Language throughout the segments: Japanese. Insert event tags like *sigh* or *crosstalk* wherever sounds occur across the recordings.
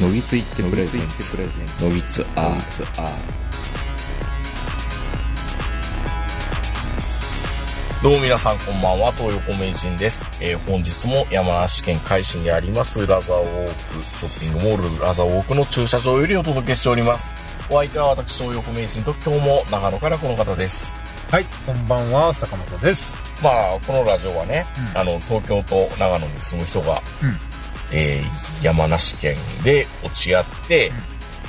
のぎついってプレゼンツのぎつアーどうも皆さんこんばんは、東横名人です。えー本日も山梨県海市にありますラザーウォーク、ショッピングモールラザーウォークの駐車場よりお届けしております。お相手は私、東横名人と今日も長野からこの方です。はい、こんばんは、坂本です。まあ、このラジオはね、うんあの、東京と長野に住む人が、うんえー山梨県で落ち合って、うん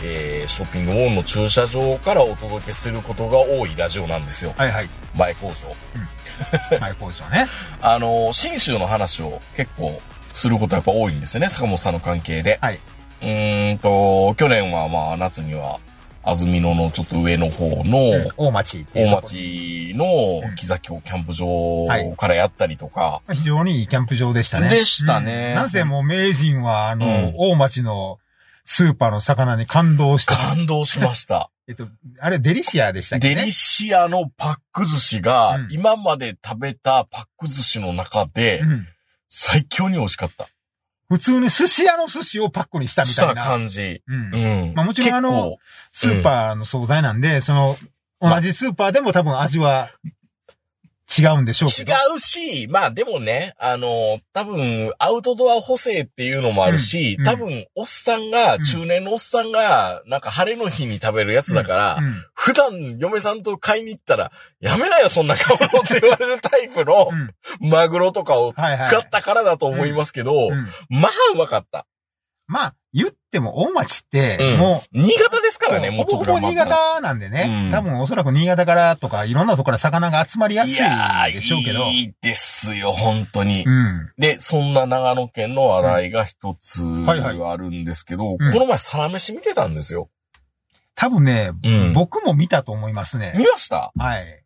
えーショッピングモールの駐車場からお届けすることが多いラジオなんですよ。はいはい。前工場。はい、工場ね。*laughs* あの、新州の話を結構することやっぱ多いんですよね、坂本さんの関係で。はい。うーんと、去年はまあ夏には、安曇野のちょっと上の方の、大町大町のうん。木崎をキャンプ場はいからやったりとか、非常にいいキャンプ場でしたね。でしたね。うん。なぜもう名人は、あの、うん。大町のスーパーの魚に感動した。感動しました。*laughs* えっと、あれデリシアでしたっけね？デリシアのパック寿司がうん、今まで食べたパック寿司の中でう、ん。最強に美味しかった。普通に寿司屋の寿司をパックにしたみしたたいな。感じ。うんうん。まあもちろんあのスーパーの惣菜なんで、その、同じスーパーでも多分味は違うんでしょうけ違ど。うし、まあでもね、あの、多分、アウトドア補正っていうのもあるし、うん多分、おっさんが、うん中年のおっさんが、なんか晴れの日に食べるやつだから、うん普段嫁さんと買いに行ったら、やめなよ、そんな買うのって言われるタイプのうんマグロとかを。買ったからだと思いますけど、うんまあうまかった。まあ、言っても大町ってうん、もう、新潟ですからね、もうちょっとほぼ新。潟なんでね、うん多分おそらく新潟からとかいろんなところから魚が集まりやすいでしょうけど。いいですよ、本当に。うん。で、そんな長野県の話題が一つはいはいあるんですけど、うんこの前サラメシ見てたんですよ。多分ね、うん僕も見たと思いますね。見ました？はい。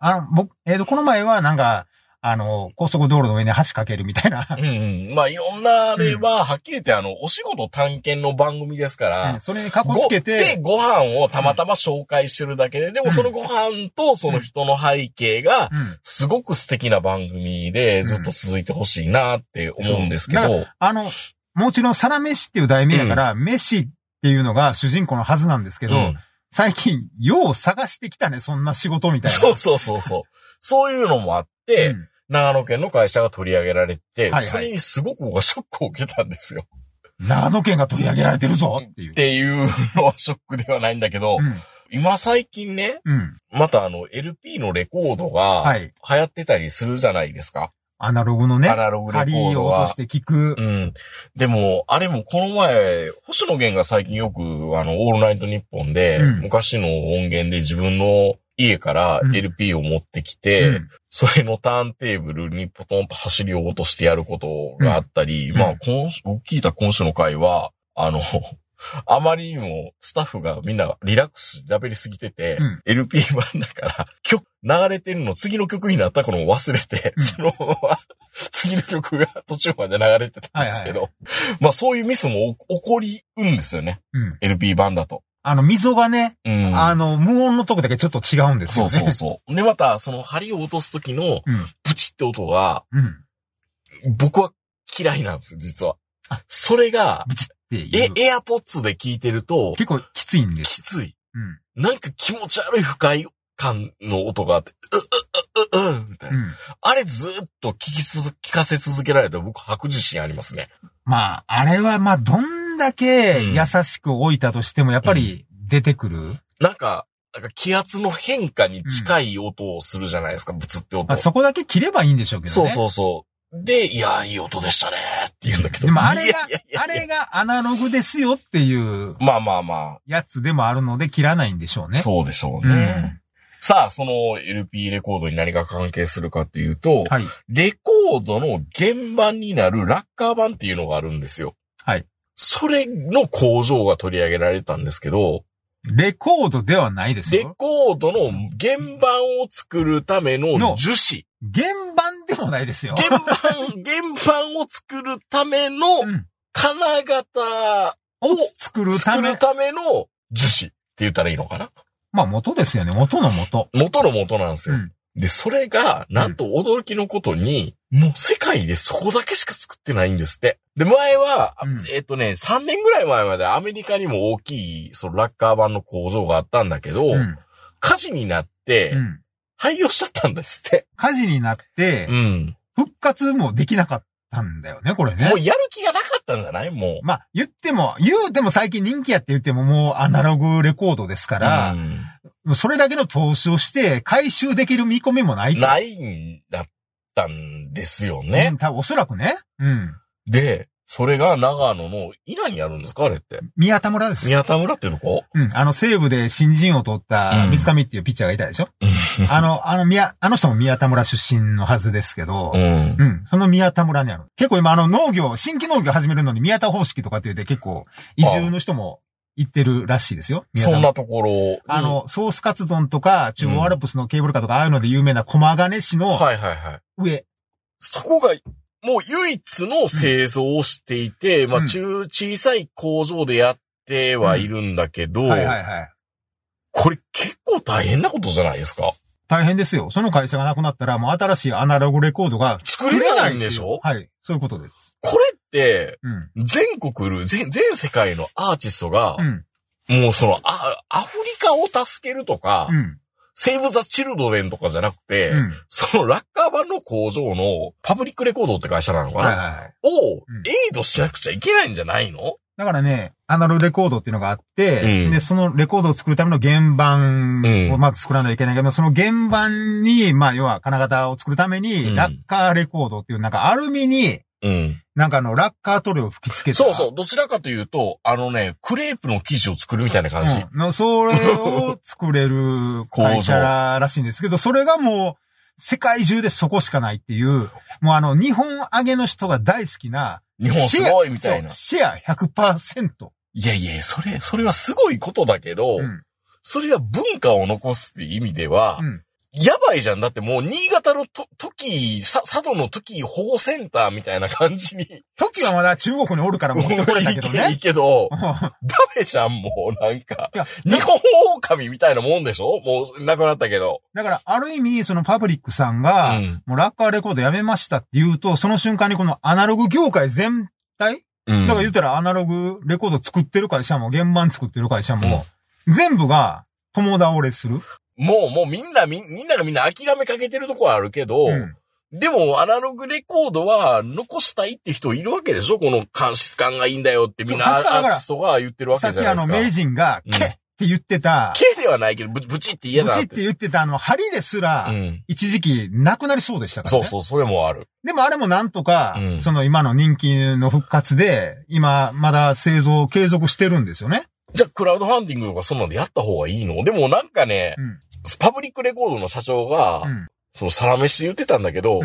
あの、僕、えっ、と、この前はなんか、あの、高速道路の上に橋かけるみたいなう。んうん。まあ、いろんなあれは、はっきり言ってあの、お仕事探検の番組ですから、それにかこつけでて、、ご飯をたまたま紹介してるだけで、でもそのご飯とその人の背景が、うん。すごく素敵な番組でずっと続いてほしいなって思うんですけそうど、あの、もちろん、サラメシっていう題名やから、飯っていうのが主人公のはずなんですけど、うん最近、よう探してきたね、そんな仕事みたいな。そうそうそうそう。そういうのもあって、うん長野県の会社が取り上げられて、はいはいそれにすごく僕はショックを受けたんですよ。長野県が取り上げられてるぞっていうっ。ていうのはショックではないんだけど、うん。今最近ね、うん。またあの LP のレコードがはい。流行ってたりするじゃないですか。アナログのね、アナログレコード針を落としは。て聞くう。ん。でも、あれもこの前、星野源が最近よく、あの、オールナイトニッポンで、うん昔の音源で自分の家からうん LP を持ってきて、うんそれのターンテーブルにポトンと走りを落としてやることがあったり、うんまあ、今週、僕聞いた今週の回は、あの、*laughs* あまりにもスタッフがみんなリラックス喋りすぎてて、うん LP 版だから、曲、流れてるの次の曲になったのを忘れて、うんそのまま *laughs* 次の曲が途中まで流れてたんですけど、まあそういうミスも起こりうんですよね。うん。LP 版だと。あの、溝がね、うん。あの、無音のとこだけちょっと違うんですよね。そうそうそう。で、また、その針を落とす時のうん。プチって音が、うん。僕は嫌いなんですよ、実はあ。それが。え、エアポッツで聞いてると、結構きついんです。きつい。うん。なんか気持ち悪い不快感の音があって、う、う、う、う、う、みたいうな。ん。あれずっと聞き続、聞かせ続けられたら僕吐く自信ありますね。まあ、あれはまあ、どんだけうん優しく置いたとしても、やっぱり出てくる？なんか、なんか気圧の変化に近い音をするじゃないですか、ブツって音。まあ、そこだけ切ればいいんでしょうけどね。そうそうそう。で、いや、いい音でしたねって言うんだけど。でもあれがあれがアナログですよっていうまあまあまやつでもあるので切らないんでしょうあ、ね。そうでしょううね。ん。さあ、その LP レコードに何が関係するかっていうと、はい。レコードの原版になるラッカー版っていうのがあるんですよ。はい。それの工場が取り上げられたんですけど、レコードではないですレよ。コードの原版を作るためのの樹脂。原版でもないですよ。原版、原版を作るためのうん金型を作るため作る、ための樹脂って言ったらいいのかな？まあ元ですよね。元の元。元の元なんですよ。うん。で、それが、なんと驚きのことに、もう世界でそこだけしか作ってないんですって。で、前は、うんえっ、とね、3年ぐらい前までアメリカにも大きい、そのラッカー版の工場があったんだけど、うん。火事になってう、ん。廃業しちゃったんですって。火事になってう、ん。復活もできなかったんだよね、これねもう。やる気がなかったんじゃない？もう。まあ、言っても、言うても最近人気やって言ってももうアナログレコードですから、うんそれだけの投資をして回収できる見込みもないと。ないんだったんですよね。うん、多分おそらくね。うん。で、それが長野の稲にあるんですかあれって。宮田村です。宮田村っていうとこ？うん。あの西部で新人を取ったうん水上っていうピッチャーがいたでしょ、あの、あの宮、あの人も宮田村出身のはずですけど、うん。うん。その宮田村にある。結構今あの農業、新規農業始めるのに宮田方式とかって言って結構移住の人も行ってるらしいですよ。そんなところに。あの、ソースカツ丼とか、中央アルプスのケーブルカーとか、ああいうので有名な駒金市のはいはいはい。上。そこが、もう唯一の製造をしていて、まうんあ中、小さい工場でやってはいるんだけど、はいはいはい。これ結構大変なことじゃないですか大変ですよ。その会社がなくなったら、もう新しいアナログレコードが作れないんでしょ？はい。そういうことです。これ。全国る、全、全世界のアーティストがう、ん。もうその、あ、アフリカを助けるとか、うん。セーブ・ザ・チルドレンとかじゃなくて、うん。そのラッカー版の工場のパブリックレコードって会社なのかな、はいはいはい。を、うんエイドしなくちゃいけないんじゃないの？だからね、アナログレコードっていうのがあって、うんで、そのレコードを作るための原版をまず作らないといけないけど、その原版に、まあ、要は金型を作るために、うんラッカーレコードっていう、なんかアルミに、うん。なんかあの、ラッカー塗料を吹き付けた。そうそう。どちらかというと、あのね、クレープの生地を作るみたいな感じ。うんの、それを作れる会社らしいんですけど、*laughs* それがもう、世界中でそこしかないっていう、もうあの、日本揚げの人が大好きな、日本すごいみたいな。シェア100%。いやいや、それ、それはすごいことだけど、うん。それは文化を残すっていう意味では、うん。やばいじゃん。だってもう、新潟のと、時、さ、佐渡の時保護センターみたいな感じに。時はまだ中国におるから持ってこれたけどいいね。けど、うんダメじゃん、もう、なんかいや。日本狼みたいなもんでしょ？もう、なくなったけど。だから、ある意味、そのパブリックさんが、うんもうラッカーレコードやめましたって言うと、その瞬間にこのアナログ業界全体？うんだから言ったらアナログレコード作ってる会社も、原版作ってる会社も、全部が友倒れする。もう、もうみんな、みんみんながみんな諦めかけてるとこはあるけど、うんでも、アナログレコードは残したいって人いるわけでしょ？この監視感がいいんだよってみんなアーティストが言ってるわさっきあの、けじゃないですか。名人が、うんって言ってた、毛ではないけど、ブブチって嫌だなって。ブチって言ってたあの、針ですら、うん。一時期なくなりそうでしたからね。そうそう、それもある。でもあれもなんとか、うんその今の人気の復活で、今まだ製造を継続してるんですよね。じゃあ、クラウドファンディングとかそんなんでやった方がいいの？でもなんかねう、ん。パブリックレコードの社長が、うん。そのサラメシで言ってたんだけど、うん。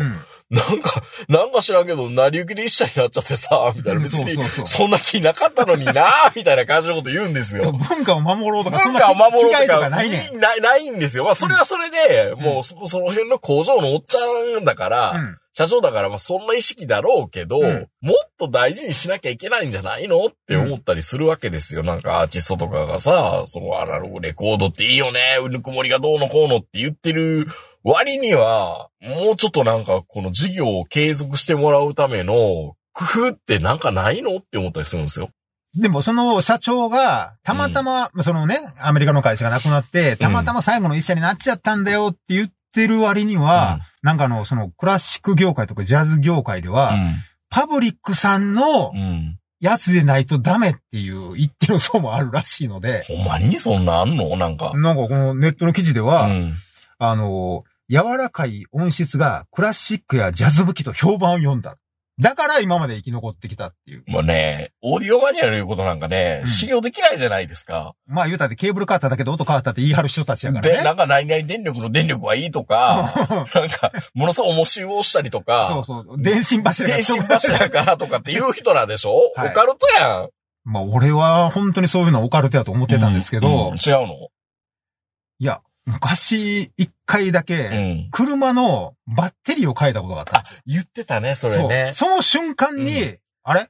なんか、なんか知らんけど、成り行きで一社になっちゃってさ、みたいな。別にそんな気なかったのにな、*laughs* みたいな感じのこと言うんですよ。文化を守ろうとか、文化を守ろうとか、ないねん。ない、ないんですよ。まあ、それはそれで、んもうそ、その辺の工場のおっちゃんだから、うん。社長だから、まあ、そんな意識だろうけど、うんもっと大事にしなきゃいけないんじゃないのって思ったりするわけですよ。なんかアーティストとかがさ、そのアナログレコードっていいよね、うぬくもりがどうのこうのって言ってる割には、もうちょっとなんかこの事業を継続してもらうための工夫ってなんかないのって思ったりするんですよ。でも、その社長が、たまたま、そのね、アメリカの会社がなくなって、たまたま最後の一社になっちゃったんだよって言ってる割には、なんかあの、そのクラシック業界とかジャズ業界では、パブリックさんのうん。うん。やつでないとダメっていう言ってる層もあるらしいので、ほんまにそんなあんの？なんか。なんかこのネットの記事でうは、ん。あの、柔らかい音質がクラシックやジャズ武器と評判を読んだ。だから今まで生き残ってきたっていう。もうね、オーディオマニュアルいうことなんかね、うん信用できないじゃないですか。まあ言うたってケーブル変わっただけで音変わったって言い張る人たちやからで、ね。なんか何々電力の電力はいいとか、なんか、ものすごい重しをしたりとそうか、そう。電信柱が電信柱からとかっていう人らでしょ、はいオカルトやん。まあ俺は本当にそういうのはオカルトやと思ってたんですけど、うんうん違うの？いや、昔一回だうけ、ん。車のバッテリーを変えたことがあったあ。、言ってたね、それね。その瞬間に、うあれ？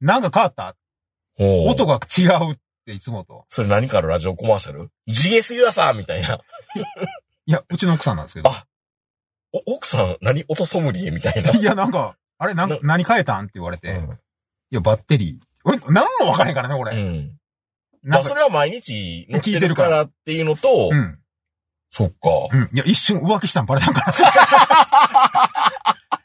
なんか変わった？音が違うっていつもと。それ何かのラジオコマーシャル ?GS ユアさんみたいな。*laughs* いや、うちの奥さんなんですけど。あお、奥さん、何音ソムリエみたいな？いや、なんか、あれ、なんな何変えたんって言われて。いうんや、バッテリー。え、なんもわからへんからね、う俺。ん。まあ、それは毎日乗って聞いてるからっていうのと、うん。そっか。うん。いや、一瞬浮気したんバレたんから。*laughs*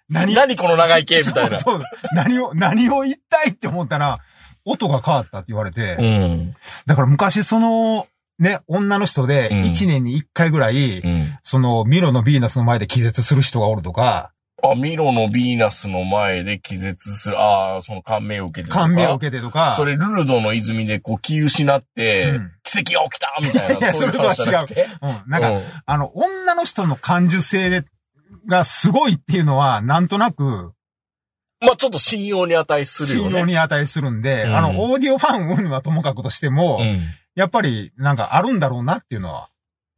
何何この長い毛みたいな。そうそう何を、何を言いたいって思ったら、音が変わったって言われて。うん。だから昔その、ね、女の人で、うん1年に1回ぐらい、うん。その、ミロのヴィーナスの前で気絶する人がおるとか、あ、ミロのヴィーナスの前で気絶する。ああ、その感銘を受けてるとか感銘を受けてとか、それ、ルルドの泉でこう気失って、うん奇跡が起きたみたいな、そういう話じゃなくて。うん、なんか、うんあの、女の人の感受性で、がすごいっていうのは、なんとなく、まあちょっと信用に値する信よね。用に値するんで、うんあの、オーディオファン云々はともかくとしても、うん。やっぱり、なんかあるんだろうなっていうのは。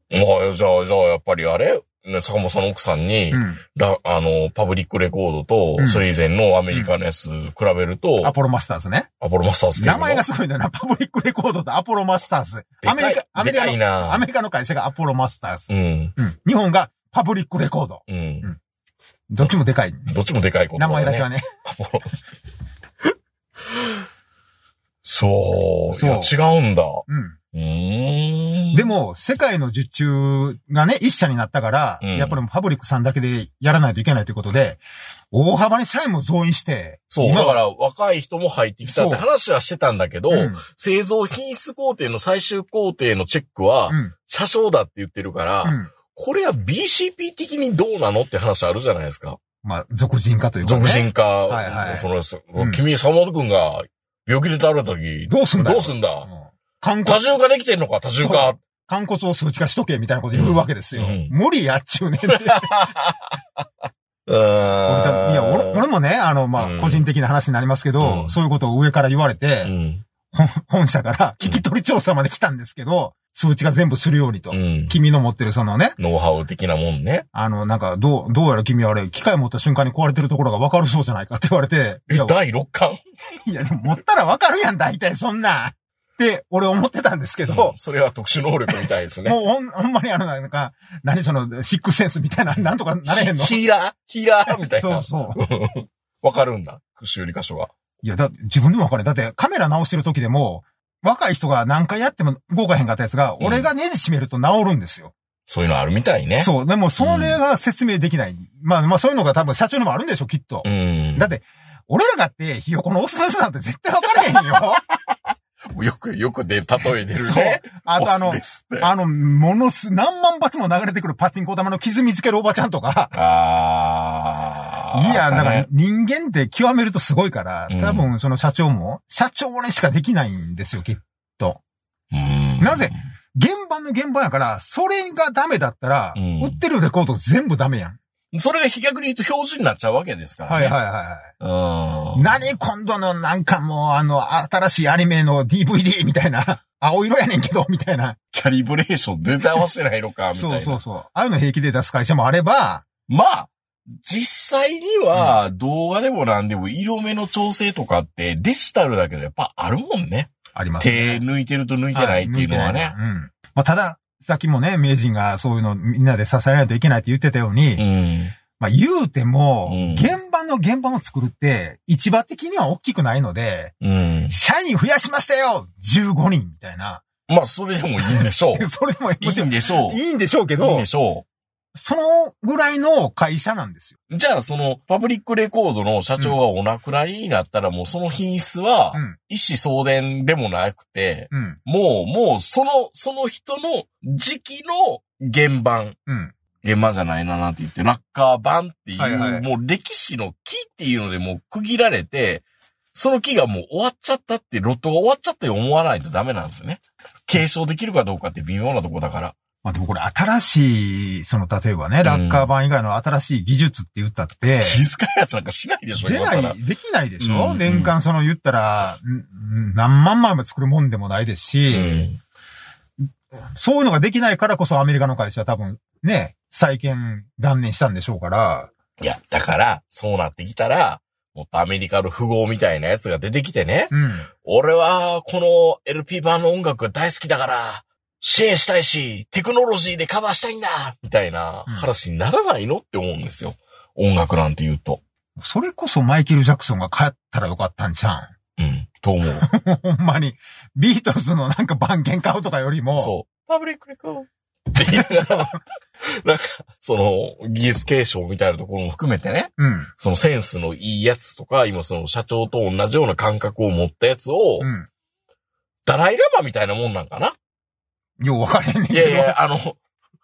まあ、じゃあ、じゃあ、やっぱりあれ？ね坂本さんの奥さんに、うん。ラあの、パブリックレコードと、うんそれ以前のアメリカのやつ比べると、アポロマスターズね。アポロマスターズ名前がすごいんだよな。パブリックレコードとアポロマスターズ。アメリカ、アメリカの、なアメリカの会社がアポロマスターズ。うん。うん。日本がパブリックレコード。うん。どっちもでかい。どっちもでかいこと名前だけはね。ね。アポロそう。そう違うんだ。うん。うーん。で、も、世界の受注がね、一社になったから、うんやっぱりパブリックさんだけでやらないといけないということで、大幅に社員も増員して、そう。今だから、若い人も入ってきたって話はしてたんだけど、うん製造品質工程の最終工程のチェックは、うん。車掌だって言ってるから、うん。これは BCP 的にどうなのって話あるじゃないですか。まあ、俗人化というか、ね。俗人化。はいはいその、君、沢本くんが病気で倒れた時、どうすんだよどうすんだ？うん肝多骨、重化できてんのか？多重化。肝骨を数値化しとけみたいなこと言うわけですよ。うん無理やっちゅうねん。*laughs* いや、俺俺もね、あの、まあ、うん個人的な話になりますけど、うんそういうことを上から言われて、うん。本本社から聞き取り調査まで来たんですけど、数値が全部するようにと。うん。君の持ってるそのね、ノウハウ的なもんね。あの、なんか、どう、どうやら君はあれ、機械持った瞬間に壊れてるところが分かるそうじゃないかって言われて、いえや、第6巻いや、でも持ったら分かるやん、大体そんな。って、俺思ってたんですけど、それは特殊能力みたいですね。*laughs* もうほん、ほんまにあの、なんか、何その、シックスセンスみたいな、なんとかなれへんの？ヒーラーヒーラーみたいな。そうそう。*laughs* わかるんだ。修理箇所が。いや、だ自分でも分かる。だってカメラ直してる時でも、若い人が何回やっても動かへんかったやつが、うん俺がネジ締めると治るんですよ。そういうのあるみたいね。そう。でも、それが説明できない。まあ、まあ、そういうのが多分社長にもあるんでしょ、きっと。うん。だって、俺らがって、ひよこのオスメスなんて絶対分からへんよ。よく、よく出る、例え出るそうね。。あとあのあの、ものす、何万発も流れてくるパチンコ玉の傷見つけるおばちゃんとか、あー。いや、なんかね、人間って極めるとすごいからうん、多分その社長も、社長にしかできないんですよ、きっと。うんなぜ？現場の現場やから、それがダメだったら、うん売ってるレコード全部ダメやん。それが飛脚で言うと標準になっちゃうわけですからね。はいはいはい。うん。何今度のなんかもうあの、新しいアニメの DVD みたいな、*laughs* 青色やねんけど、みたいな。キャリブレーション全然合わせてないのか、みたいな。そうそうそう。ああいうの平気で出す会社もあれば、まあ、実際には動画でもなんでも色目の調整とかってデジタルだけどやっぱあるもんね。ありますね。手抜いてると抜いてないっていうのはね。い抜いてないうん。まあ、ただ、さっきもね、名人がそういうのみんなで支えないといけないって言ってたように、うん。まあ言うても、うん現場の現場の作るって、市場的には大きくないので、うん。社員増やしましたよ !15 人みたいな。まあ、それでもいいんでしょう。*laughs* それもいいんでしょう。いいんでしょうけどいいんで、しょそのぐらいの会社なんですよ。う。じゃあ、その、パブリックレコードの社長がお亡くなりになったら、もうその品質はう、ん。一子相伝でもなくて、うん。もう、もう、その、その人の時期の原版。うん。原版じゃないななんて言って、ラッカー版っていう、はいはいもう歴史の木っていうのでもう区切られて、その木がもう終わっちゃったって、ロットが終わっちゃったよ思わないとダメなんですよね。継承できるかどうかって微妙なとこだから。まあでもこれ新しい、その例えばね、ラッカー版以外の新しい技術って言ったって、気遣いやつなんかしないでしょ、出。ない、できないでしょ、うん年間その言ったら、んん何万枚も作るもんでもないですし、うん。そういうのができないからこそアメリカの会社は多分ね、再建断念したんでしょうから、いや、だから、そうなってきたら、もっとアメリカの富豪みたいなやつが出てきてね、うん。俺はこの LP 版の音楽が大好きだから、支援したいし、テクノロジーでカバーしたいんだみたいな話にならないのって思うんですよ。音楽なんて言うと。それこそマイケル・ジャクソンが帰ったらよかったんじゃん？うん。と思う。*laughs* ほんまに。ビートルズのなんか番犬買うとかよりも。そう。パブリックレコードって言いながら、なんか、その、技術継承みたいなところも含めてね、う。うん。そのセンスのいいやつとか、今その社長と同じような感覚を持ったやつを、うん。ダライラマみたいなもんなんかなよう分かれんねんけど。いやいや、あの、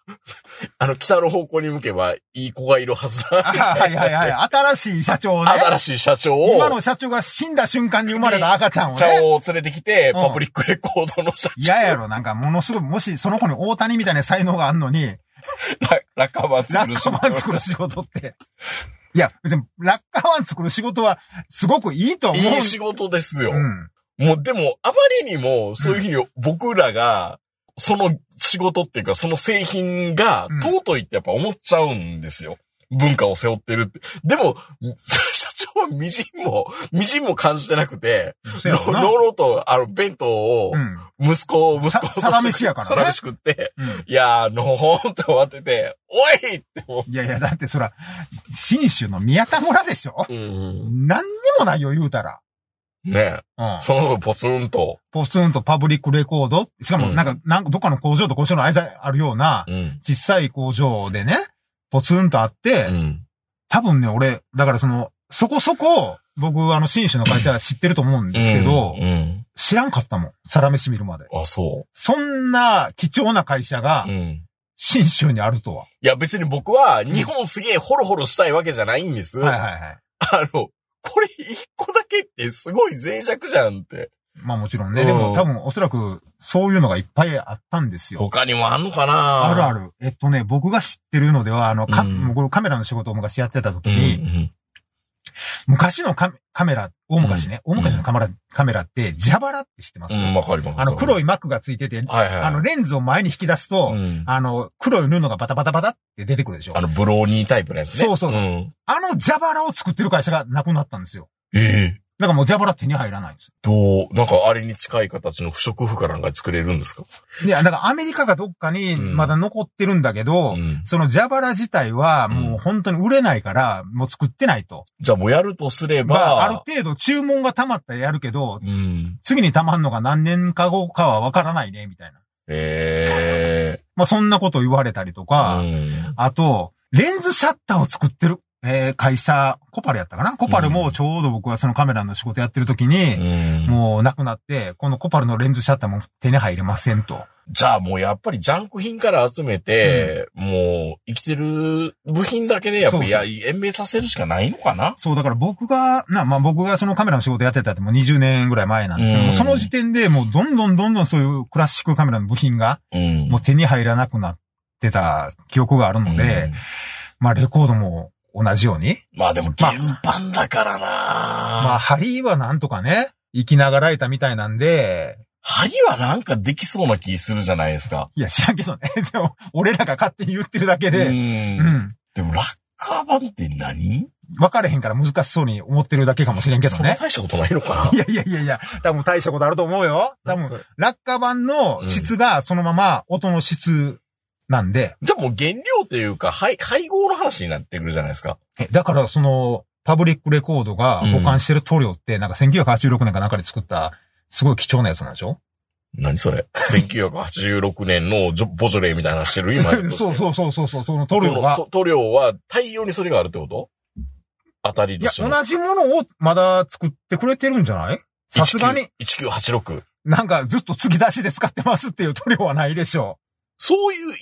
*laughs* あの、北の方向に向けばいい子がいるはずだ。あはいはいはい。新しい社長ね。新しい社長を、今の社長が死んだ瞬間に生まれた赤ちゃんを社ね。長を連れてきて、うんパブリックレコードの社長、嫌やろ、なんかものすごい、もしその子に大谷みたいな才能があんのに、ララッカーマンラ作るッカーワン作る仕事って。いや、別に、ラッカーワン作る仕事は、すごくいいと思う。いい仕事ですよ。うん。もうでも、あまりにも、そういうふうに僕らが、その仕事っていうか、その製品がうん尊いってやっぱ思っちゃうんですよ。文化を背負ってるって。でも、*laughs* 社長はみじんも、みじんも感じてなくて、のろな。ろろと、あの、弁当をう、ん。息子、息子とさサラメシやからねサラメシ食って、うん。いやー、のほーんって終わってて、おいって思いやいや、だってそら、新州の宮田村でしょ？う。うん。何にもないよ、言うたら。ねうん。その後ポツンと。ポツンとパブリックレコード。しかも、うんなんか、なんか、どっかの工場と工場の間にあるような、うん。小さい工場でね、ポツンとあって、うん。多分ね、俺、だからその、そこそこ、僕、あの、新種の会社知ってると思うんですけど、うん。知らんかったもん。サラメシ見るまで。あ、そそんな貴重な会社がう。う、ん。新州にあるとは。いや別に僕は日本すげえホロホロしたいわけじゃないんです。はいはいはい。あの、これ一個だけってすごい脆弱じゃんって。まあもちろんね。うんでも多分おそらくそういうのがいっぱいあったんですよ。他にもあんのかな？あるあ。る。えっとね、僕が知ってるのでは、あの、か、うん僕カメラの仕事を昔やってた時うん。に、昔のカメカメラ、大昔ね、うん大昔のカメラ、カメラって、ジャバラって知ってます、うん、うんわかります。あの、黒いマックがついてて。あの、レンズを前に引き出すと、うんあの、黒い布がバタバタバタって出てくるでしょあの、ブローニータイプのやつね。そうそうそううん。あのジャバラを作ってる会社がなくなったんですよ。ええだからもうジャバラ手に入らないんですどう、なんかあれに近い形の不織布かなんか作れるんですか？よ。で、だからアメリカがどっかにまだ残ってるんだけど、うん。そのジャバラ自体はもう本当に売れないから、もう作ってないと。じゃあもうやるとすれまば、あ、ある程度注文が溜まったらやるけど、うん。次に溜まんのが何年か後かはわからないね、みたいな。ええ *laughs* まあそんなこと言われたりとか、うん。あと、レンズシャッターを作ってる、えー会社、コパルやったかな？コパルもちょうど僕はそのカメラの仕事やってる時に、うん。もうなくなって、このコパルのレンズシャッターも手に入れませんと。じゃあもうやっぱりジャンク品から集めて、もう生きてる部品だけでやっぱりや延命させるしかないのかな？そう、だから僕が、な、まあ僕がそのカメラの仕事やってたってもう20年ぐらい前なんですけども、うん。その時点でもうどんどんどんどんそういうクラシックカメラの部品がうん。もう手に入らなくなってた記憶があるので、うん。まあレコードも同じように、まあでも原版だからな、まあ針はなんとかね、生きながらえたみたいなんで、針はなんかできそうな気するじゃないですか。いや知らんけどね、*laughs* でも俺らが勝手に言ってるだけで、う。うんん。でもラッカー版って何？分かれへんから難しそうに思ってるだけかもしれんけどね。大したことないのか *laughs* いやいやいやいや、多分大したことあると思うよ。多な分、落下板の質がそのまま音の質なんで、じゃあもう原料というか、配、配合の話になってくるじゃないですか。えだからその、パブリックレコードが保管してる塗料って、なんか1986年かなんかで作った、すごい貴重なやつなんでしょ？何それ ?1986 年のジョボジョレーみたいなのしてる？今 *laughs* そうそうそうそうそう、その塗料が。このと塗料は大量にそれがあるってこと？当たりいや、としての。同じものをまだ作ってくれてるんじゃない？さすがに、1986。なんかずっと継ぎ出しで使ってますっていう塗料はないでしょそういう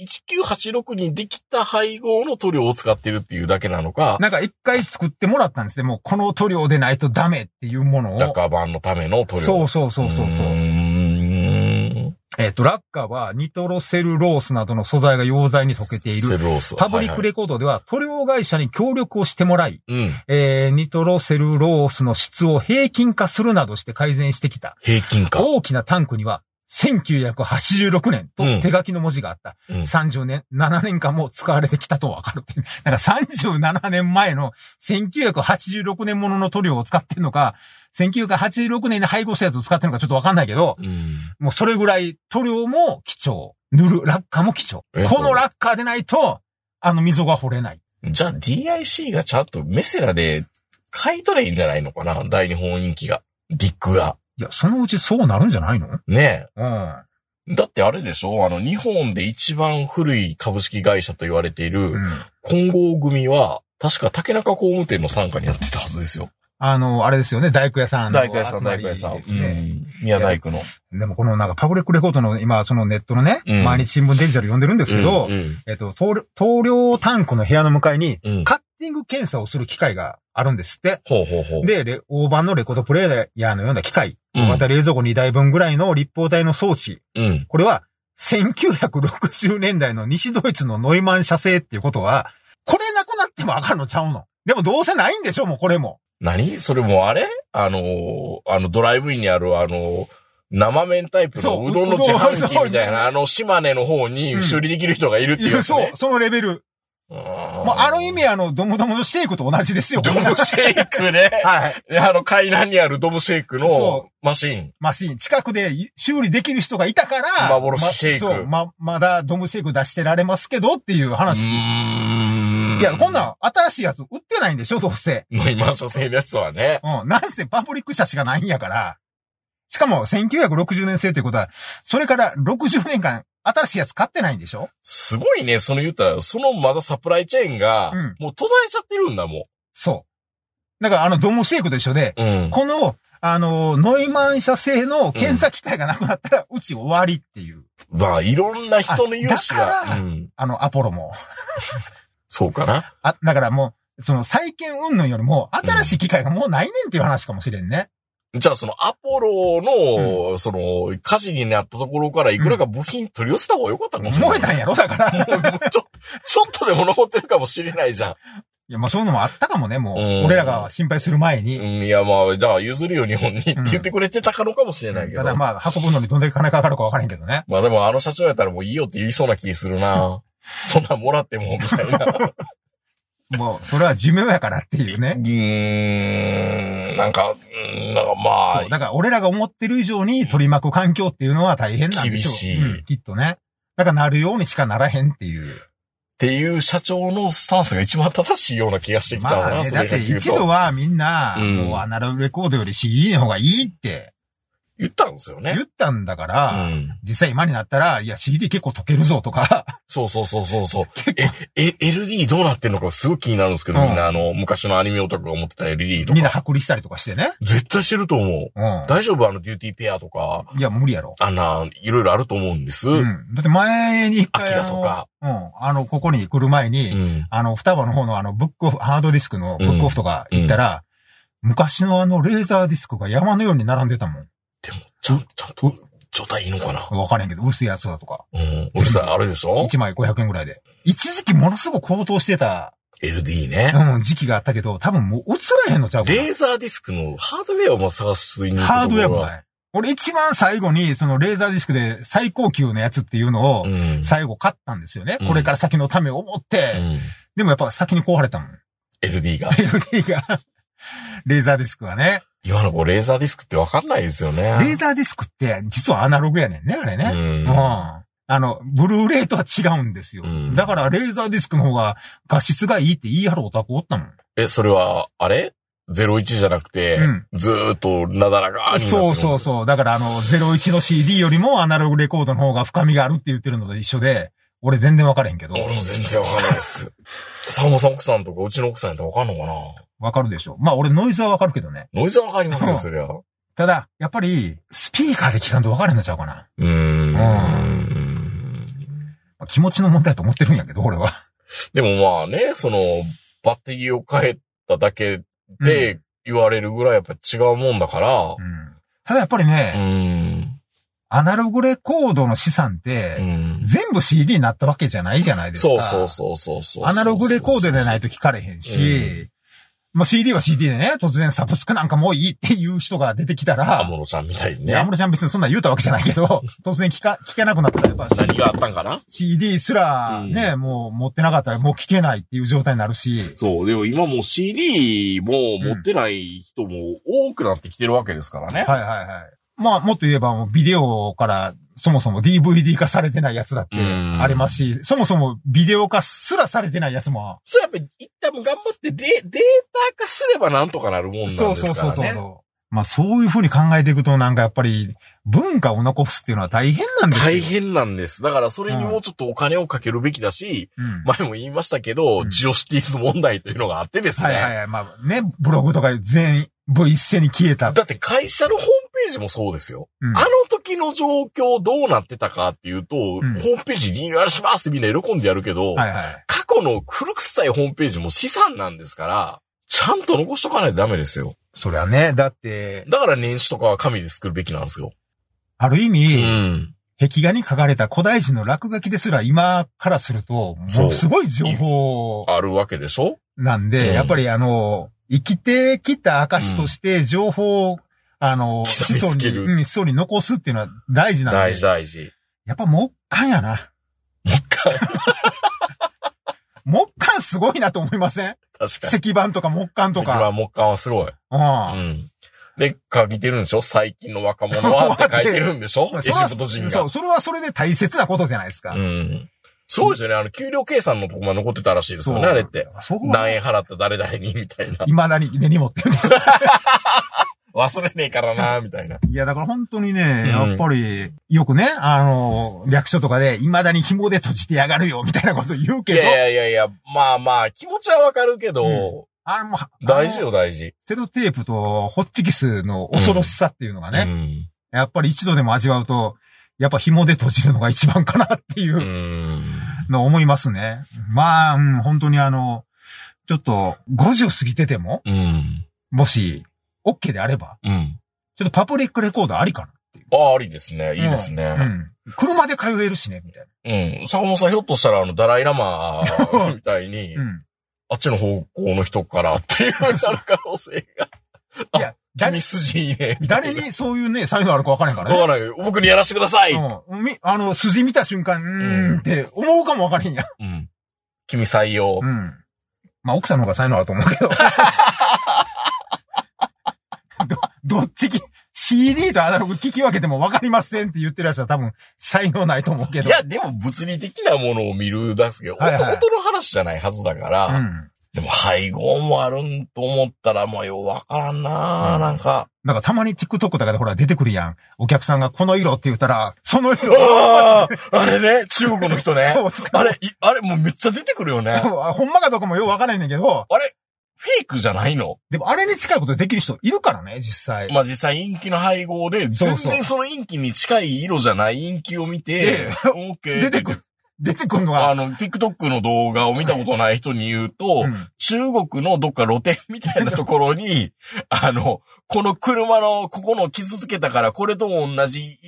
1986にできた配合の塗料を使ってるっていうだけなのかう。、なんか一回作ってもらったんですね。もうこの塗料でないとダメっていうものを。ラッカー版のための塗料。そうそうそうそうそう。ーんえっ、と、ラッカーはニトロセルロースなどの素材が溶剤に溶けている。セルロース。パブリックはいレコードでは塗料会社に協力をしてもらい、はいうん。えー、ニトロセルロースの質を平均化するなどして改善してきた。平均化。大きなタンクには1986年うんと手書きの文字があった。うん30年、7年間も使われてきたとわかるっていう。*laughs* なんか37年前の1986年ものの塗料を使ってんのか、1986年で配合したやつを使ってるのかちょっとわかんないけど、うん。もうそれぐらい塗料も貴重。塗るラッカーも貴重。えこのラッカーでないと、あの溝が掘れない。じゃあ DIC がちゃんとメセラで買い取れんじゃないのかな？大日本人気が。ディックが。いや、そのうちそうなるんじゃないの？ねうん。え。だってあれでしょ？あの、日本で一番古い株式会社と言われている、うん。混合組は、確か竹中工務店の参加になってたはずですよ。あの、あれですよね、大工屋さんの大工屋さん、大工屋さん。うん。宮大工の。でもこのなんかパブリックレコードの今、そのネットのね、うん毎日新聞デジタル読んでるんですけど、うんうんえっと、塗料塗料タンクの部屋の向かいに、うんカッティング検査をする機械があるんですって。ほうほうほう。で、レ大判のレコードプレイヤーのような機械、うんまた冷蔵庫2台分ぐらいの立方体の装置、うん。これは1960年代の西ドイツのノイマン社製っていうことは、これなくなってもあかんのちゃうのでもどうせないんでしょもうこれも。何？それもうあれ？あのー、あの、ドライブインにあるあのー、生麺タイプのうどんの自販機みたいな、あの、島根の方に修理できる人がいるっていうね。、そうそのレベル。ももうある意味あの、ドムドムのシェイクと同じですよ。ドムシェイクね。*laughs* はい。あの、海南にあるドムシェイクのそマシン。マシン、近くで修理できる人がいたから、幻シェイクまそう、ま、まだドムシェイク出してられますけどっていうう話。ーん。いや、こんなん新しいやつ売ってないんでしょ、どうせ。の今社製のやつはね。うん。なんせパブリック車しかないんやから。しかも、1960年製ってことは、それから60年間、新しいやつ買ってないんでしょ？すごいね、その言ったら、そのまだサプライチェーンがうん、もう途絶えちゃってるんだもそう。だから、あの、ドムシェイクと一緒で、ん。うん。この、あの、ノイマン社製の検査機械がなくなったら、うち終わりっていう。まあ、いろんな人の融資が。らうん。あの、アポロも。そうかな？あ、だからもう、その再建云々よりも、新しい機械がもうないねんっていう話かもしれんね。じゃあ、そのアポロの、その、火事になったところからいくらか部品取り寄せた方がよかったかもしれない。燃えたんやろだから。もうちょ、ちょっとでも残ってるかもしれないじゃん。いや、まあそういうのもあったかもね、もう。うん俺らが心配する前に。うん、いや、まあ、じゃあ譲るよ、日本にって言ってくれてたかのかもしれないけど。ただまあ、運ぶのにどんだけ金かかるかわからへんけどね。まあでもあの社長やったらもういいよって言いそうな気するな。そんなんもらっても、みたいな。もう、それは寿命やからっていううね。ーん、なんか、うんなんかまあそう。、だから俺らが思ってる以上に取り巻く環境っていうのは大変なんでしょう。厳しいうんきっとね。だからなるようにしかならへんっていう。っていう社長のスタンスが一番正しいような気がしてきたわな、まあね、そだって。一度はみんな、うんもうアナログレコードより CD の方がいいって言ったんですよね。言ったんだかうら、ん。実際今になったら、いや CD 結構溶けるぞとか、そうそうそうそうそう。*laughs* え、え、LD どうなってんのかすごい気になるんですけど、うんみんなあの、昔のアニメオタクが持ってた LD とみんなか。剥離したりとかしてね。絶対してると思う。うん。大丈夫？あの、デューティーペアとか、いや、無理やろ。あんな、いろいろあると思うんです。うん。うん。だって前に一回アキラとかうん。あの、ここに来る前に、あの、双葉の方のあの、ブックオフ、ハードディスクのブックオフとか行ったら、昔のあの、レーザーディスクが山のように並んでたもん。ちゃん、ちゃんと、状態いいのかな？わからへんけど、薄いやつだとか。うん。うるさい、あれでしょ？1枚500円ぐらいで。一時期ものすごく高騰してた、?LD ね。うん、時期があったけど、多分もう映らへんのちゃうレーザーディスクのハードウェアも探すにハードウェアもい。ない。俺一番最後に、そのレーザーディスクで最高級のやつっていうのを、うん。最後買ったんですよね。うんこれから先のためを思って。うん。でもやっぱ先に壊れたもん。LD が。*laughs* LD が。レーザーディスクがね。今の子レーザーディスクってわかんないですよね。レーザーディスクって実はアナログやねんね、あれね。ううん。ん。あの、ブルーレイとは違うんですよ。うんだからレーザーディスクの方が画質がいいって言い張るオタクおったもん。え、それは、あれ ?01 じゃなくて、うんずーっとなだらかにそうそうそう。だからあの、01の CD よりもアナログレコードの方が深みがあるって言ってるのと一緒で、俺全然わからへんけど。俺も全然わかんないです。*laughs* 沢本さん奥さんとかうちの奥さんやったらわかんのかな？わかるでしょ。まあ俺ノイズはわかるけどね。ノイズはわかりますよ、そりゃ。うただ、やっぱり、スピーカーで聞かんとわからへんのちゃうかな。ーん。まあ気持ちの問題だと思ってるんやけど、俺は。でもまあね、その、バッテリーを変えただけで言われるぐらいやっぱ違うもんだからう、ん。ただやっぱりうね、ん。アナログレコードの資産っうて、ん。全部 CD になったわけじゃないじゃないですか。そうそうそうそうそう。アナログレコードでないと聞かれへんし、まあ CD は CD でね、突然サブスクなんかもういいっていう人が出てきたら、アムロちゃんみたいにね。アねム。ロちゃん別にそんな言うたわけじゃないけど、*laughs* 突然聞か、聞けなくなったらやっぱ何があったんかな CD すらね、もう持ってなかったらもう聞けないっていう状態になるし、そう。でも今もう CD も持ってない人も多くなってきてるわけですからね。はいはいはい。まあもっと言えばもうビデオからそもそも DVD 化されてないやつだってうんありますし、そもそもビデオ化すらされてないやつも、そうやっぱり一旦頑張ってデデータ化すればなんとかなるもんなんですからね。そうそうそうそうそう。まあそういうふうに考えていくとなんかやっぱり文化を残すっていうのは大変なんですよ。大変なんです。だからそれにもうちょっとお金をかけるべきだし、うん。前も言いましたけど、うんジオシティーズ問題というのがあってですね。はいはいはい。まあね、ブログとか全部一斉に消えた。だって会社のホームページもそうですよ。うんあの時の状況どうなってたかっていうと、んホームページリニューアルしますってみんな喜んでやるけど、はいはい。過去の古臭いホームページも資産なんですから、ちゃんと残しとかないとダメですよ。そりゃね、だって、だから年始とかは紙で作るべきなんですよ。ある意う味、ん。壁画に書かれた古代人の落書きですら今からすると、もうすごい情報あるわけでしょ？なんで、うんやっぱりあの、生きてきた証として情報を、あの、刻子孫に、うん子孫に残すっていうのは大事なんで。大事大事。やっぱ木管やな。もう一回。*laughs* 木管すごいなと思いません？確かに。石板とか木管と石はか。木管はすごい。う。うんん。で、書いてるんでしょ？最近の若者はって書いてるんでしょ？エジプト人が。そう、それはそれで大切なことじゃないですか。うん。そうですよね。あの、給料計算のとこまで残ってたらしいですよね、あれって。。何円払った誰々に、みたいな。未だに根に持ってる。*laughs* 忘れねえからな、みたいな。いや、だから本当にね、うんやっぱり、よくね、あの、略書とかで、未だに紐で閉じてやがるよ、みたいなこと言うけど、いやいやいやいや、まあまあ、気持ちはわかるけど、うあの、大事よ、大事。セロテープとホッチキスの恐ろしさっていうのがね、うん。やっぱり一度でも味わうと、やっぱ紐で閉じるのが一番かなっていううんのを思いますね。まあ、うん、本当にあの、ちょっと50過ぎてても、うん。もし、OK であれば、うん。ちょっとパブリックレコードありかなっていう。ああ、ありですね。いいですうね。ん。車で通えるしね、みたいうん。坂本さんひょっとしたら、あの、ダライラマみたいに、な。うん。あっちの方向の人からっていうなる可能性が。いや、誰君筋いいね。誰にそういうね、才能あるか分からへんからね。わからないよ。僕にやらせてください。うん。み、あの、筋見た瞬間、うーんって思うかも分からへんやん。うん。君採用う。ん。まあ、奥さんの方が才能あると思うけど。*laughs* ど、どっちき、CD とアナログ聞き分けても分かりませんって言ってるやつは多分才能ないと思うけど。いや、でも物理的なものを見るだすけど、はいはい音の話じゃないはずだから、うん。でも配合もあるんと思ったら、もうようわからんな、うんなんか。だからたまに TikTok とかでほら出てくるやん。お客さんがこの色って言ったら、その色。あああれね、中国の人ね。*laughs* そう、あれ、いあれもうめっちゃ出てくるよね。あ *laughs* ほんまかどうかもよう分からへんねんけど、れ、フェイクじゃないの？でもあれに近いことできる人いるからね、実際。まあ実際陰気の配合で、全然その陰気に近い色じゃない陰気を見てで、オーケー出てくる。出てくるのが、あの、TikTok の動画を見たことない人に言うと、うん。中国のどっか露店みたいなところに、*laughs* あの、この車のここの傷つけたから、これとも同じ、い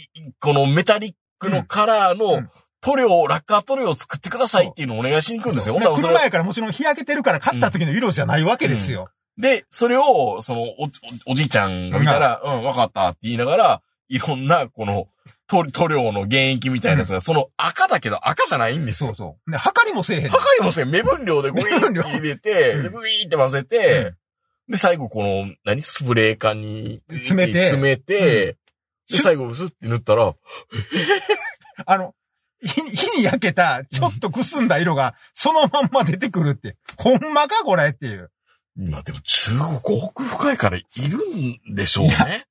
このメタリックのカラーうのん塗料、ラッカー塗料を作ってくださいっていうのをお願いしに行くんですよ。ほんならそれ車やからもちろん日焼けてるから買った時の色じゃないわけですよ。で、それを、そのお、おおじいちゃんが見たら、うん、わかったって言いながら、いろんな、この、塗塗料の原液みたいなやつが、その赤だけど赤じゃないんですよ。そうそう。で、測りもせえへん。測りもせん、目分量でグイーって入れて、うん。でグイーって混ぜて、で、最後この、何？スプレー缶に詰めて。詰めて、うん。で、最後スッて塗ったら、*laughs* あの、*laughs* 火に焼けた、ちょっとくすんだ色が、そのまんま出てくるって。ほんまかこれっていう。まあでも中国奥深いからいるんでしょうね。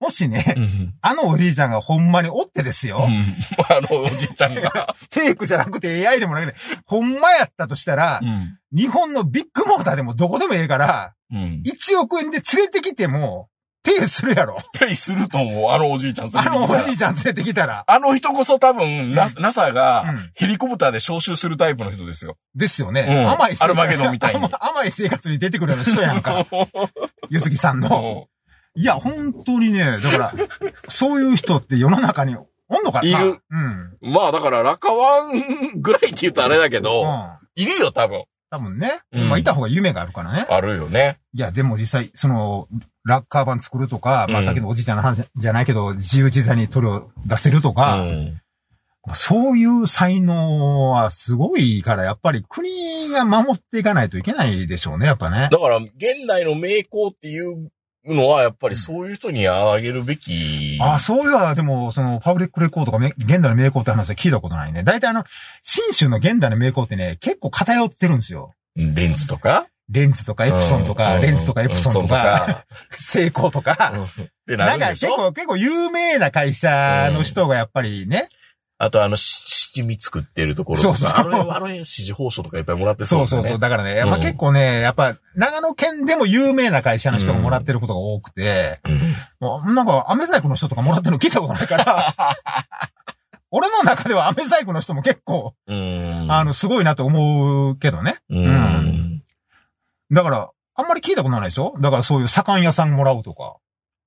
もしねう、ん。あのおじいちゃんがほんまにおってですよ。うんあの、おじいちゃんが。*laughs* フェイクじゃなくて AI でもなくて、ほんまやったとしたら、うん。日本のビッグモーターでもどこでもええから、うん。1億円で連れてきても、ペイするやろ。ペイすると思う、あのおじいちゃん連れあのてきたらおじいちゃん連れてきたら。あの人こそ多分、ナうん NASA うがんヘリコプターで招集するタイプの人ですよ。ですよね。うん甘い生活アルマゲドンみたいに甘 *laughs* 甘い生活に出てくるような人やんか。*laughs* ゆずきさんの。いや、本当にね、だから、そういう人って世の中におんのかないる。うん。まあだから、ラカワンぐらいって言うとあれだけど、うん。いるよ、多分。多分ね。うんまあ、いた方が夢があるからね。あるよね。いや、でも実際、その、ラッカー版作るとか、まあ、うんさっきのおじいちゃんの話じゃないけど、自由自在に塗料出せるとうか、ん。そういう才能はすごいから、やっぱり国が守っていかないといけないでしょうね、やっぱね。だから、現代の名工っていうのは、やっぱりそういう人にあげるべき。あ、そういうは、でも、その、パブリックレコードとかめ、現代の名工って話は聞いたことないね。大体あの、新州の現代の名工ってね、結構偏ってるんですよ。レンズとか？レンズとかエプソンとか、うんレンズとかエプソンとか、セイコーとうんか、*laughs* *laughs* ななんか結構、結構有名な会社の人がやっぱりね、あとあの、し七味作ってるところとそうそうか、あの辺、あの辺、指示報酬とかいっぱいもらってそう。そうそうそう。だからね、うんまあ結構ね、やっぱ、長野県でも有名な会社の人がもらってることが多くて、うん。もうなんか、飴細工の人とかもらってるの聞いたことないから、*laughs* 俺の中では飴細工の人も結構、うん。あの、すごいなと思うけどね。うん、うん。だから、あんまり聞いたことないでしょ？だからそういう左官屋さんもらうとか。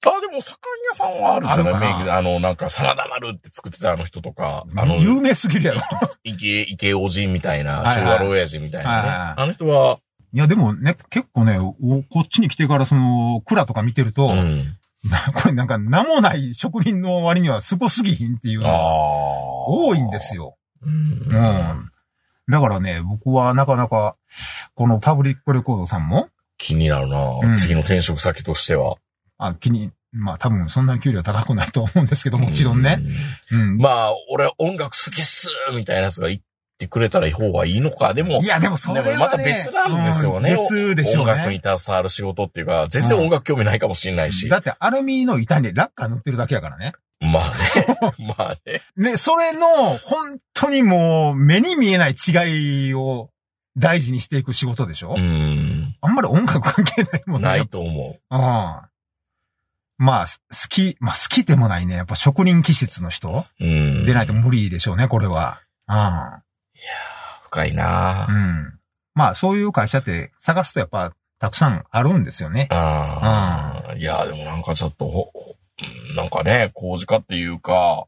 あ、でも、酒屋さんはあるんじゃないあるかな？名義であの、なんか、真田丸って作ってたあの人とか、あの、有名すぎるやろ。池、池おじみたいな、中華老親父みたいなね。あの人は、いや、でもね、結構ね、おこっちに来てからその、蔵とか見てると、うん。これなんか名もない職人の割にはすごすぎひんっていうの。が多いんですよ。うん。うん。だからね、僕はなかなか、このパブリックレコードさんも、気になるな、うん次の転職先としては。あ、気に、まあ多分そんなに給料高くないと思うんですけど、もちろんね。うん。うん。まあ、俺音楽好きっすみたいなやつが言ってくれたら方がいいのか。でもい、や、でもそれは、ね、でもまた別なんですよねうん別でしょう音楽にね。携わる仕事っていうか、全然音楽興味ないかもしれないし。だってアルミの板にラッカー塗ってるだけやからね。まあね。*laughs* まあね。ね、それの、本当にもう、目に見えない違いを大事にしていく仕事でしょ、うん。あんまり音楽関係ないもんね。ないと思うん。まあ、す好き、まあ好きでもないね。やっぱ職人気質の人？う。うん。でないと無理でしょうね、これは。深いうん。なうん。まあ、そういう会社って探すとやっぱたくさんあるんですよね。ああ。いや、でもなんかちょっとなんかね、工事家っていうか、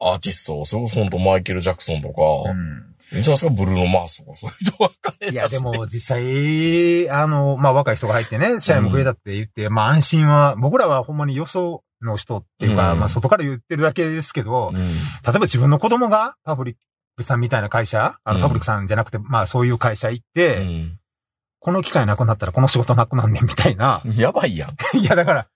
アーティスト、それこそ本当マイケル・ジャクソンとか、うん。じゃないですか、ブルーノ・マースとか、そういう人ばっかりいや、でも実際、あの、まあ若い人が入ってね、社員も増えたって言って、まあ安心は、僕らはほんまに予想の人っていうか、うんまあ外から言ってるだけですけど、うん。例えば自分の子供がパブリックさんみたいな会社、あのうんパブリックさんじゃなくて、まあそういう会社行って、うんこの機会なくなったらこの仕事なくなんねんみたいな。やばいやん。*laughs* いやだから、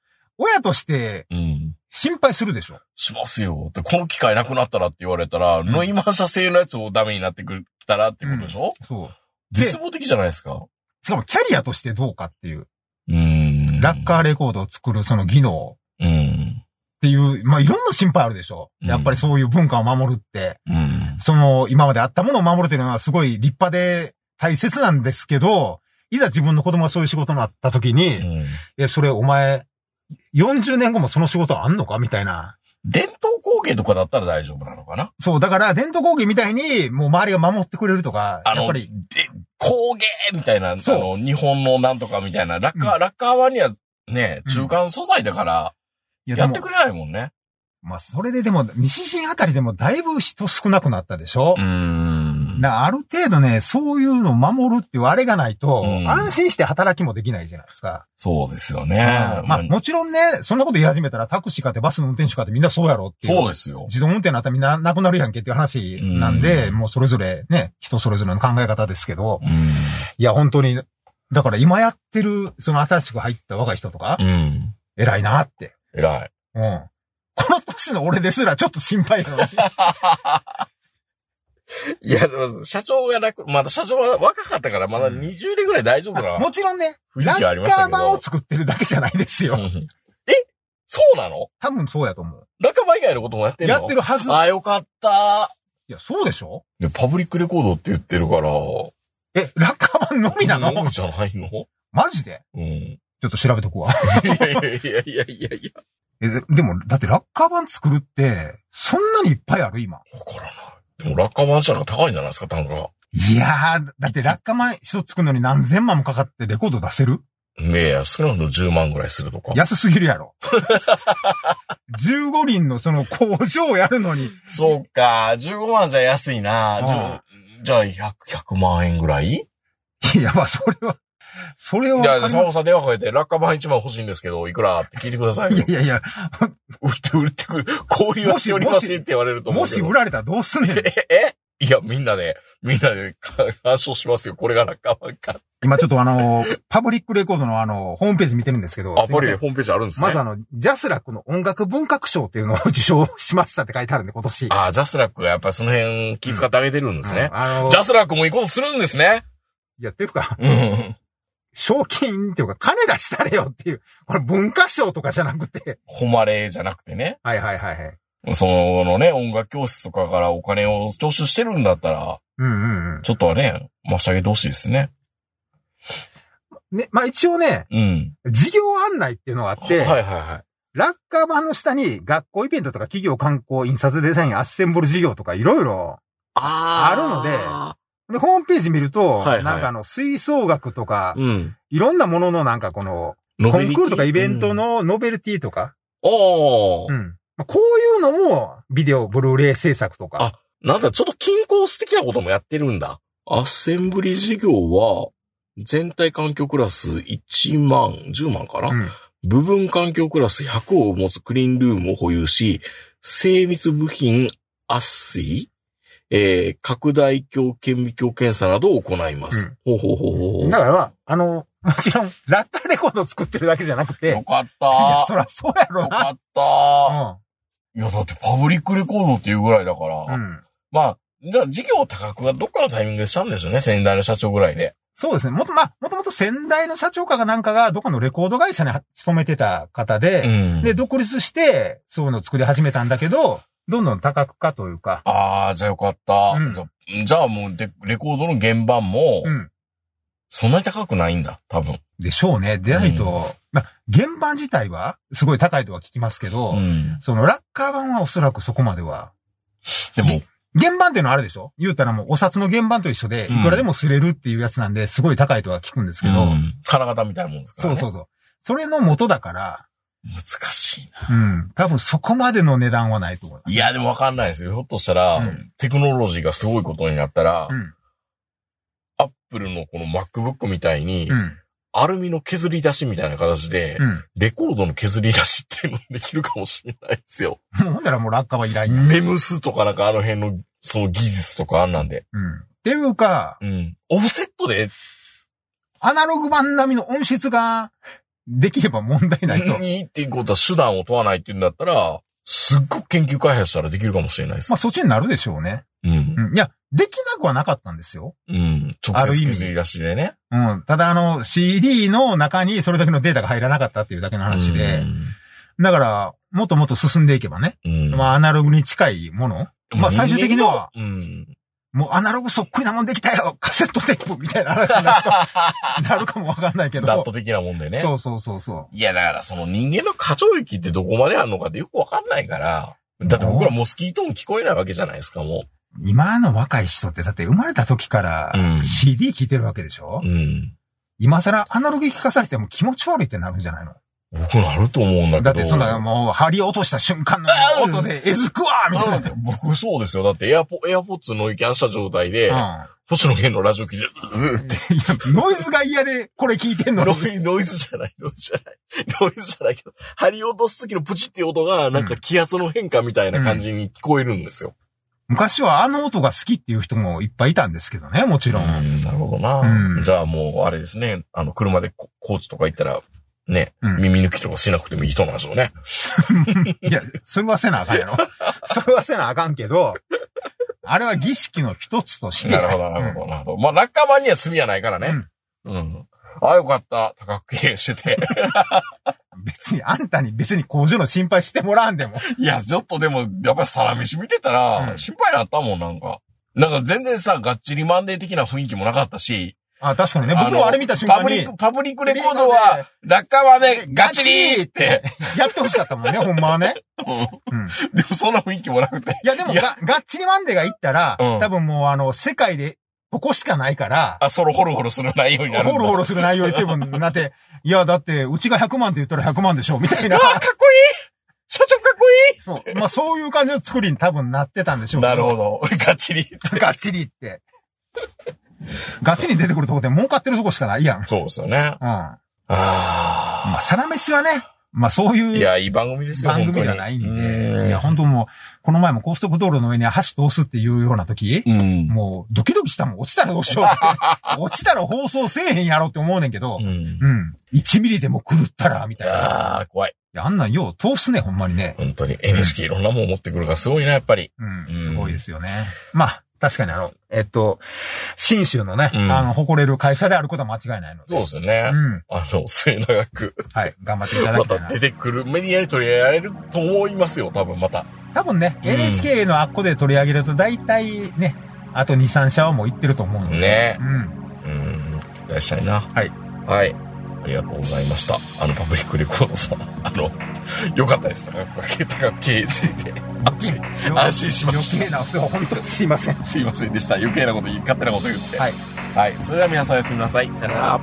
親としてうん。心配するでしょ？しますよ。で、この機械なくなったらって言われたら、んノイマン社製のやつもダメになってくるたらってことでしょ、そう。絶望的じゃないですか。しかもキャリアとしてどうかっていう。うん。ラッカーレコードを作るその技能うん。っていう、まあいろんな心配あるでしょ？うんやっぱりそういう文化を守るって。うん。その、今まであったものを守るというのはすごい立派で大切なんですけど、いざ自分の子供がそういう仕事になった時に、うん。え、それお前、40年後もその仕事あんのか？みたいな。伝統工芸とかだったら大丈夫なのかな？そう、だから伝統工芸みたいに、もう周りが守ってくれるとか、やっぱり、で、工芸みたいな、あそう。の、日本のなんとかみたいな、ラッカー、ラッカーワにはね、中間素材だから、いやってくれないもんね。まあ、それででも、西新あたりでもだいぶ人少なくなったでしょ、うーん。なある程度ね、そういうのを守るっていうあれがないと、うん安心して働きもできないじゃないですか。そうですよね。まあ、もちろんね、そんなこと言い始めたらタクシーかってバスの運転手かってみんなそうやろっていう。そうですよ。自動運転になったらみんななくなるやんけっていう話なんで、うんもうそれぞれね、人それぞれの考え方ですけど、うん。いや、本当に、だから今やってる、その新しく入った若い人とか、うん。偉いなって。偉い。うん。この年の俺ですらちょっと心配なのに。*laughs* *laughs* いや、社長が楽、まだ社長は若かったから、まだうん20年ぐらい大丈夫な。もちろんね、ラッカー版を作ってるだけじゃないですよ。うんえそうなの？多分そうやと思う。ラッカーバ以外のこともやってんの？やってるはず。いあ、よかった。や、そうでしょ？で、パブリックレコードって言ってるから。え、ラッカー版のみなの？のみじゃないの？マジで？うん。いちょっと調べとくわ。やいやいやいやいやいや。え、ででも、だってラッカー版作るって、そんなにいっぱいある今。わからない。でも、ラッカー版社が高いんじゃないですか、単価が。いやー、だってラッカー版一つ作るのに何千万もかかってレコード出せる？いやいや、少なくとも10万ぐらいするとか。安すぎるやろ。*laughs* 15人のその工場をやるのに、そうか、15万じゃ安いな。うん10じゃあ100、100万円ぐらい？いや、まあ、それは、それを。いや、沢本さん電話かけて、落下板1万欲しいんですけど、いくらって聞いてくださいよ。いやいやいや、*laughs* 売って売ってくる。交流はしておりませんって言われると思うも。し売られたらどうすんねん。え、えいや、みんなで、みんなで干渉しますよ。これが落下板か。今ちょっとあの、パブリックレコードのあの、ホームページ見てるんですけど。あ、すいませんポリでホームページあるんですね。まずあの、ジャスラックの音楽文学賞っていうのを受賞しましたって書いてあるんで、今年。あジャスラックがやっぱりその辺気遣ってあげてるんですね。うんあの、ジャスラックもいいことするんですね。いや、っていうか、うん。賞金っていうか、金出したれよっていう、これ文化賞とかじゃなくて。誉れじゃなくてね。はいはいはいはい。そのね、音楽教室とかからお金を徴収してるんだったら、うんうんうん。ちょっとはね、差し上げてほしいですね。ね、まあ一応ね、うん。事業案内っていうのがあって、はいはいはい。ラッカー版の下に学校イベントとか企業観光、印刷デザイン、アッセンブル事業とかいろいろ。ああるのでで、ホームページ見ると、はいはいなんかあの、吹奏楽とか、うん。いろんなもののなんかこの、コンクールとかイベント。のノベルティとか、おー。うん。まあこういうのも、ビデオ、ブルーレイ制作とか。あなんだ、ちょっと均衡的なこともやってるんだ。アッセンブリ事業は、全体環境クラス1万、10万かな、うん。部分環境クラス100を持つクリーンルームを保有し、精密部品圧水、えー、拡大鏡顕微鏡検査などを行います。ほうほうほうほうだから、あの、もちろん、ラッカーレコードを作ってるだけじゃなくて、よかっいや、たそらそうやろな。よかったいや、だってパブリックレコードっていうぐらいだから。うん。うん。まあ、じゃあ事業高くがどっかのタイミングでしたんですよね、先代の社長ぐらいで。そうですね。もと、まあ、もともと先代の社長かがなんかが、どっかのレコード会社に勤めてた方で、んで、独立して、そういうのを作り始めたんだけど、どんどん多角化というか、ああ、じゃあよかった。うんじゃあじゃあもうで、レコードの原版もう、ん。そんなに高くないんだ、多分。でしょうね。でないと、うんまあ、原版自体は、すごい高いとは聞きますけど、うん。そのラッカー版はおそらくそこまでは。でも、原版っていうのはあるでしょ？言うたらもうお札の原版と一緒で、うんいくらでも擦れるっていうやつなんで、すごい高いとは聞くんですけど、うん金型みたいなもんですからね。そうそうそう。それの元だから、難しいな。うん。多分そこまでの値段はないと思います。いや、でもわかんないですよ。ひょっとしたら、うんテクノロジーがすごいことになったら、うん。アップルのこの MacBook みたいに、うん。アルミの削り出しみたいな形で、うん。レコードの削り出しっていうのできるかもしれないですよ。ほんならもう落下はいらん。メムスとかなんかあの辺の、その技術とかあんなんで。うん。っていうか、うん。オフセットで、アナログ版並みの音質ができれば問題ないと。いいっていうことは手段を問わないっていうんだったら、すっごく研究開発したらできるかもしれないです。まあそっちになるでしょうね。うん。うん。いや、できなくはなかったんだよ。うん。直ある意味接削り出しでね。うん。ただあの CD の中にそれだけのデータが入らなかったっていうだけの話で、だから、もっともっと進んでいけばね。うん。まあアナログに近いもの。まあ最終的には、うん。もうアナログそっくりなもんできたよ *laughs* カセットテープみたいな話になるか *laughs* なるかもわかんないけど。ダット的なもんでね。そうそうそうそいや、だからその人間の過剰域ってどこまであるのかってよくわかんないから。だって僕らモスキートーン聞こえないわけじゃないですか、もう。今の若い人ってだって生まれた時からうん CD 聴いてるわけでしょ、う。うん。今更アナログ聞かされても気持ち悪いってなるんじゃないの？僕なると思うんだけど。だってそんなもう針落とした瞬間の音でえずくわみたいな。うん僕そうですよ。だってエアポ、エアポッツノイキャンした状態で、うん星野源のラジオ聞いて、うーって、ノイズが嫌でこれ聞いてんのに。ノイノイズじゃない、ノイズじゃない。ノイズじゃないけど、張り落とす時のプチっていう音が、なんか気圧の変化みたいな感じに聞こえるんですよ。昔はあの音が好きっていう人もいっぱいいたんですけどね、もちろん。うんなるほどな。うんじゃあもう、あれですね。あの、車でこ高知とか行ったら、ね、うん耳抜きとかしなくてもいい人なんでしょうね。*laughs* いや、それはせなあかんやろ。*laughs* それはせなあかんけど、あれは儀式の一つとして。なるほど、なるほど、なるほど。まあ、落下版には罪はないからね。うん。ああ、よかった。高く経営してて。*laughs* 別に、あんたに別に工場の心配してもらわんでも。いや、ちょっとでも、やっぱりサラメシ見てたら、うん心配になったもん、なんか。なんか全然さ、がっちりマンデー的な雰囲気もなかったし。あ、確かにね。僕もあれ見た瞬間にパブリック、、パブリックレコードは、落下版でガチリーって。*laughs* やってほしかったもんね、ほんまはね。うんうん。でもそんな雰囲気もなくて。いや、でもが、がっちりマンデーが行ったら、うん多分もうあの、世界で、ここしかないから、あ、ソロホロホロする内容になるんだ。ホロホロする内容で多分なって、*laughs* いや、だって、うちが100万って言ったら100万でしょ、みたいなう。わ、かっこいい社長かっこいそう。まあ、そういう感じの作りに多分なってたんでしょいうなるほど。*laughs* ど。ガチリ。がっちりって。*laughs* ガチに出てくるとこで儲かってるとこしかないやん。うん。そうですよね。まああ、サラメシはね、まあそうあ。いういや、いい番組ですよ、番組。がないんうんで、いや、本当もう、この前も高速道路の上に橋通すっていうような時、うん。もうドキドキしたもん。落ちたらどうしようって。*laughs* 落ちたら放送せえへんやろって思うねんけど、うん。うん。1ミリでも狂ったら、みたいな。いああ、怖い。や、あんなんよう通すね、ほんまにね。本当に。NHK いろんなもん持ってくるからすごいな、やっぱり。うんう。んすごいですよね。まあ、確かにあの、えっと、新州のね、うんあの、誇れる会社であることは間違いないので。そうですよね。うん。あの、末永く、はい。頑張っていただまきたいな。た出てくるメディアに取り上げられると思いますよ、多分また。多分ね、うん NHK のあっこで取り上げると大体ね、あと2、3社はもう行ってると思うので。ねうん。うん。期待したいな。はい。はい。ありがとうございました。あの、パブリックレコードさん。*laughs* あの、よかったです。高く、高く経営してて。*laughs* 安心、安心しました余計な本当にすいません。すいませんでした。余計なこと言い、勝手なこと言って。はい。はい。それでは皆さんおやすみなさい。さよなら。